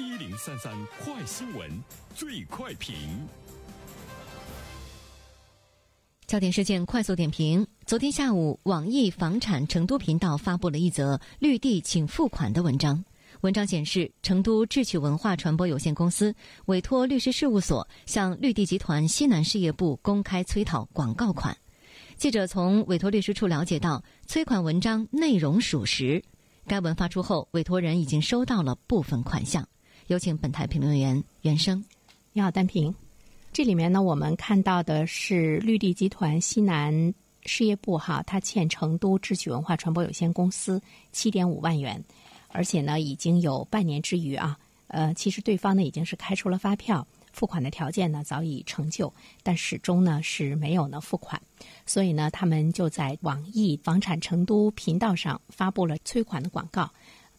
一零三三快新闻，最快评。焦点事件快速点评：昨天下午，网易房产成都频道发布了一则绿地请付款的文章。文章显示，成都智趣文化传播有限公司委托律师事务所向绿地集团西南事业部公开催讨广告款。记者从委托律师处了解到，催款文章内容属实。该文发出后，委托人已经收到了部分款项。有请本台评论员袁生。你好，丹平。这里面呢，我们看到的是绿地集团西南事业部哈，他欠成都智趣文化传播有限公司七点五万元。而且呢，已经有半年之余啊，呃，其实对方呢已经是开出了发票，付款的条件呢早已成就，但始终呢是没有呢付款，所以呢，他们就在网易房产成都频道上发布了催款的广告。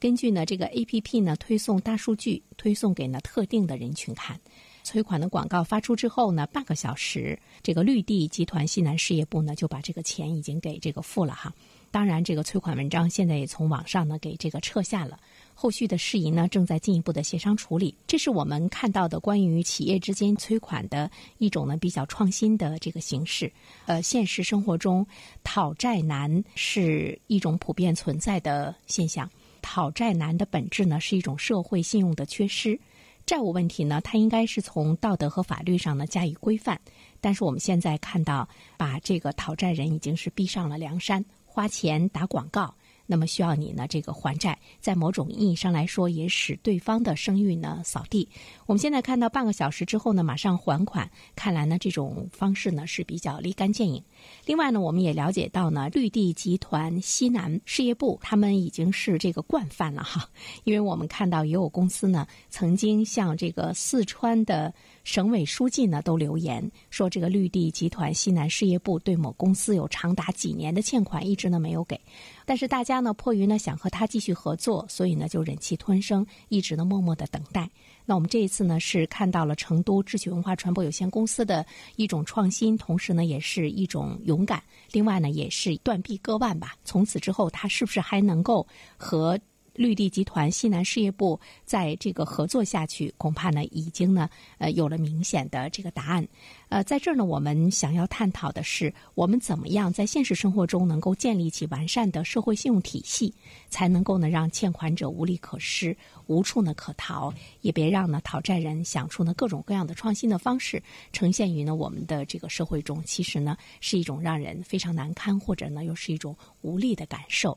根据呢这个 A P P 呢推送大数据，推送给呢特定的人群看。催款的广告发出之后呢，半个小时，这个绿地集团西南事业部呢就把这个钱已经给这个付了哈。当然，这个催款文章现在也从网上呢给这个撤下了。后续的事宜呢正在进一步的协商处理。这是我们看到的关于企业之间催款的一种呢比较创新的这个形式。呃，现实生活中讨债难是一种普遍存在的现象。讨债难的本质呢是一种社会信用的缺失。债务问题呢，它应该是从道德和法律上呢加以规范。但是我们现在看到，把这个讨债人已经是逼上了梁山。花钱打广告。那么需要你呢？这个还债，在某种意义上来说，也使对方的声誉呢扫地。我们现在看到半个小时之后呢，马上还款，看来呢这种方式呢是比较立竿见影。另外呢，我们也了解到呢，绿地集团西南事业部他们已经是这个惯犯了哈，因为我们看到也有公司呢曾经向这个四川的省委书记呢都留言说，这个绿地集团西南事业部对某公司有长达几年的欠款，一直呢没有给。但是大家呢，迫于呢想和他继续合作，所以呢就忍气吞声，一直呢默默的等待。那我们这一次呢是看到了成都智趣文化传播有限公司的一种创新，同时呢也是一种勇敢。另外呢也是断臂割腕吧。从此之后，他是不是还能够和绿地集团西南事业部在这个合作下去？恐怕呢已经呢呃有了明显的这个答案。呃，在这儿呢，我们想要探讨的是，我们怎么样在现实生活中能够建立起完善的社会信用体系，才能够呢让欠款者无利可施、无处呢可逃，也别让呢讨债人想出呢各种各样的创新的方式呈现于呢我们的这个社会中，其实呢是一种让人非常难堪，或者呢又是一种无力的感受。